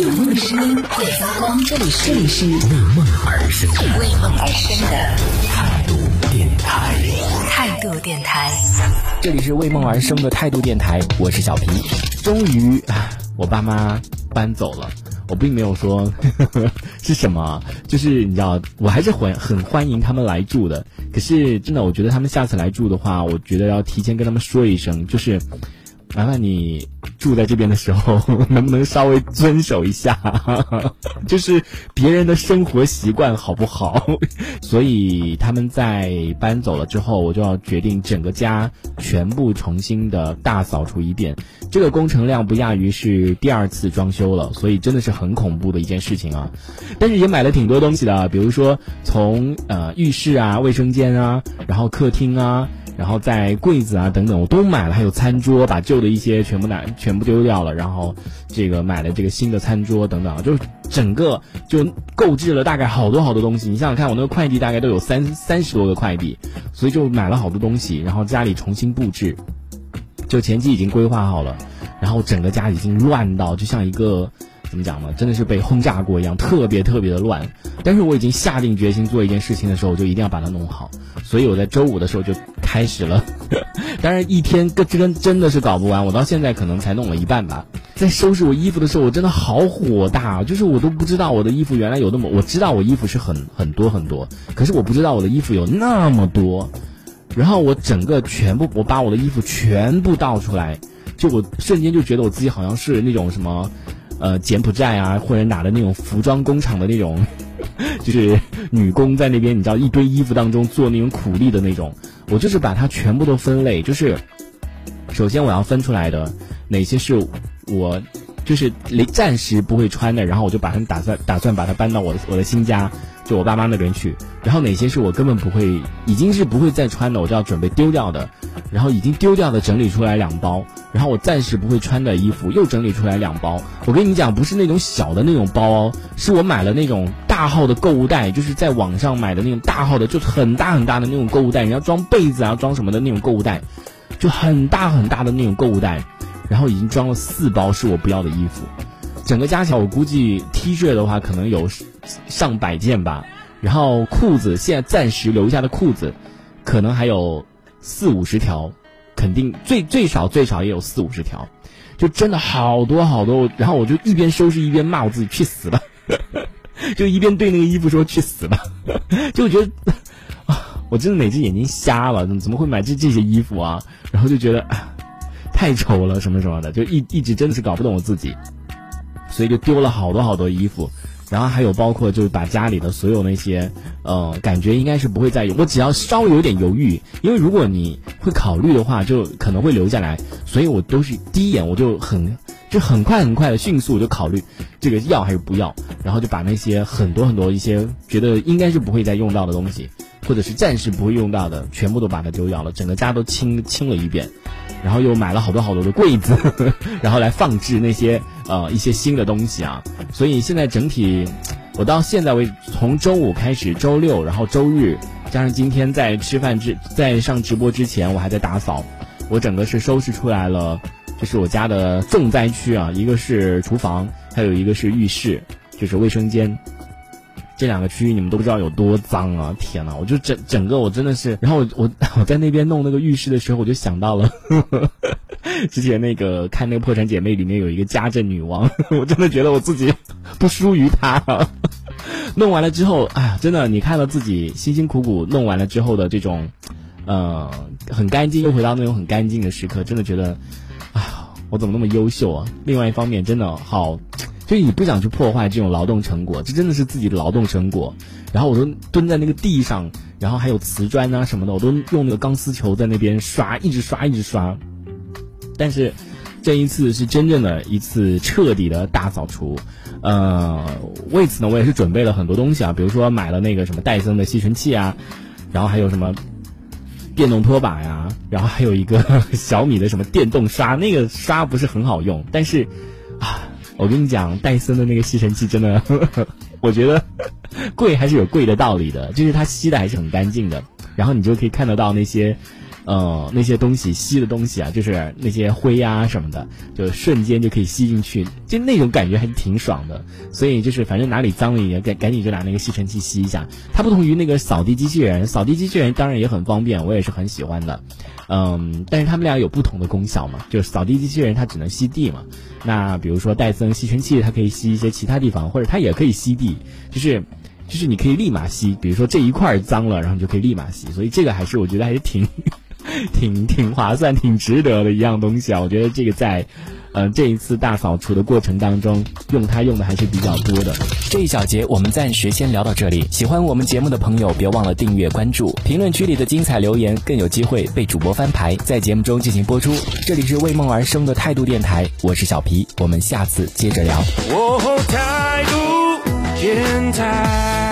有梦的声音会发光，这里是为梦而生的为梦而生的态度电台。态度电台。这里是为梦而生的态度电台，我是小皮。终于，啊我爸妈搬走了。我并没有说 是什么，就是你知道，我还是很很欢迎他们来住的。可是真的，我觉得他们下次来住的话，我觉得要提前跟他们说一声，就是麻烦你住在这边的时候，能不能稍微遵守一下，就是别人的生活习惯好不好？所以他们在搬走了之后，我就要决定整个家全部重新的大扫除一遍。这个工程量不亚于是第二次装修了，所以真的是很恐怖的一件事情啊！但是也买了挺多东西的，比如说从呃浴室啊、卫生间啊，然后客厅啊。然后在柜子啊等等我都买了，还有餐桌，把旧的一些全部拿全部丢掉了，然后这个买了这个新的餐桌等等，就整个就购置了大概好多好多东西。你想想看，我那个快递大概都有三三十多个快递，所以就买了好多东西，然后家里重新布置，就前期已经规划好了，然后整个家已经乱到就像一个。怎么讲呢？真的是被轰炸过一样，特别特别的乱。但是我已经下定决心做一件事情的时候，我就一定要把它弄好。所以我在周五的时候就开始了。当然一天跟真真的是搞不完，我到现在可能才弄了一半吧。在收拾我衣服的时候，我真的好火大，就是我都不知道我的衣服原来有那么，我知道我衣服是很很多很多，可是我不知道我的衣服有那么多。然后我整个全部，我把我的衣服全部倒出来，就我瞬间就觉得我自己好像是那种什么。呃，柬埔寨啊，或者哪的那种服装工厂的那种，就是女工在那边，你知道一堆衣服当中做那种苦力的那种。我就是把它全部都分类，就是首先我要分出来的哪些是我就是暂时不会穿的，然后我就把它打算打算把它搬到我的我的新家。就我爸妈那边去，然后哪些是我根本不会，已经是不会再穿的，我就要准备丢掉的，然后已经丢掉的整理出来两包，然后我暂时不会穿的衣服又整理出来两包。我跟你讲，不是那种小的那种包哦，是我买了那种大号的购物袋，就是在网上买的那种大号的，就很大很大的那种购物袋，你要装被子啊，装什么的那种购物袋，就很大很大的那种购物袋，然后已经装了四包是我不要的衣服。整个加起来，我估计 T 恤的话可能有上百件吧，然后裤子现在暂时留下的裤子，可能还有四五十条，肯定最最少最少也有四五十条，就真的好多好多。然后我就一边收拾一边骂我自己去死吧，就一边对那个衣服说去死吧，就觉得啊，我真的哪只眼睛瞎了？怎么怎么会买这这些衣服啊？然后就觉得太丑了什么什么的，就一一直真的是搞不懂我自己。所以就丢了好多好多衣服，然后还有包括就是把家里的所有那些，呃，感觉应该是不会再有。我只要稍微有点犹豫，因为如果你会考虑的话，就可能会留下来。所以我都是第一眼我就很就很快很快的迅速就考虑这个要还是不要，然后就把那些很多很多一些觉得应该是不会再用到的东西，或者是暂时不会用到的，全部都把它丢掉了，整个家都清清了一遍。然后又买了好多好多的柜子，然后来放置那些呃一些新的东西啊。所以现在整体，我到现在为，从周五开始，周六，然后周日，加上今天在吃饭之在上直播之前，我还在打扫。我整个是收拾出来了，就是我家的重灾区啊，一个是厨房，还有一个是浴室，就是卫生间。这两个区域你们都不知道有多脏啊！天呐，我就整整个我真的是，然后我我我在那边弄那个浴室的时候，我就想到了 之前那个看那个《破产姐妹》里面有一个家政女王，我真的觉得我自己不输于她。弄完了之后，哎呀，真的，你看到自己辛辛苦苦弄完了之后的这种，呃，很干净，又回到那种很干净的时刻，真的觉得，哎呀，我怎么那么优秀啊？另外一方面，真的好。所以你不想去破坏这种劳动成果，这真的是自己的劳动成果。然后我都蹲在那个地上，然后还有瓷砖啊什么的，我都用那个钢丝球在那边刷，一直刷，一直刷。但是这一次是真正的一次彻底的大扫除。呃，为此呢，我也是准备了很多东西啊，比如说买了那个什么戴森的吸尘器啊，然后还有什么电动拖把呀，然后还有一个小米的什么电动刷，那个刷不是很好用，但是啊。我跟你讲，戴森的那个吸尘器真的，我觉得贵还是有贵的道理的，就是它吸的还是很干净的。然后你就可以看得到那些呃，那些东西吸的东西啊，就是那些灰呀什么的，就瞬间就可以吸进去，就那种感觉还挺爽的。所以就是反正哪里脏了也赶赶紧就拿那个吸尘器吸一下。它不同于那个扫地机器人，扫地机器人当然也很方便，我也是很喜欢的。嗯，但是他们俩有不同的功效嘛，就是扫地机器人它只能吸地嘛，那比如说戴森吸尘器它可以吸一些其他地方，或者它也可以吸地，就是就是你可以立马吸，比如说这一块脏了，然后你就可以立马吸，所以这个还是我觉得还是挺 挺挺划算、挺值得的一样东西啊，我觉得这个在。呃，这一次大扫除的过程当中，用它用的还是比较多的。这一小节我们暂时先聊到这里。喜欢我们节目的朋友，别忘了订阅关注。评论区里的精彩留言更有机会被主播翻牌，在节目中进行播出。这里是为梦而生的态度电台，我是小皮，我们下次接着聊。态度电台。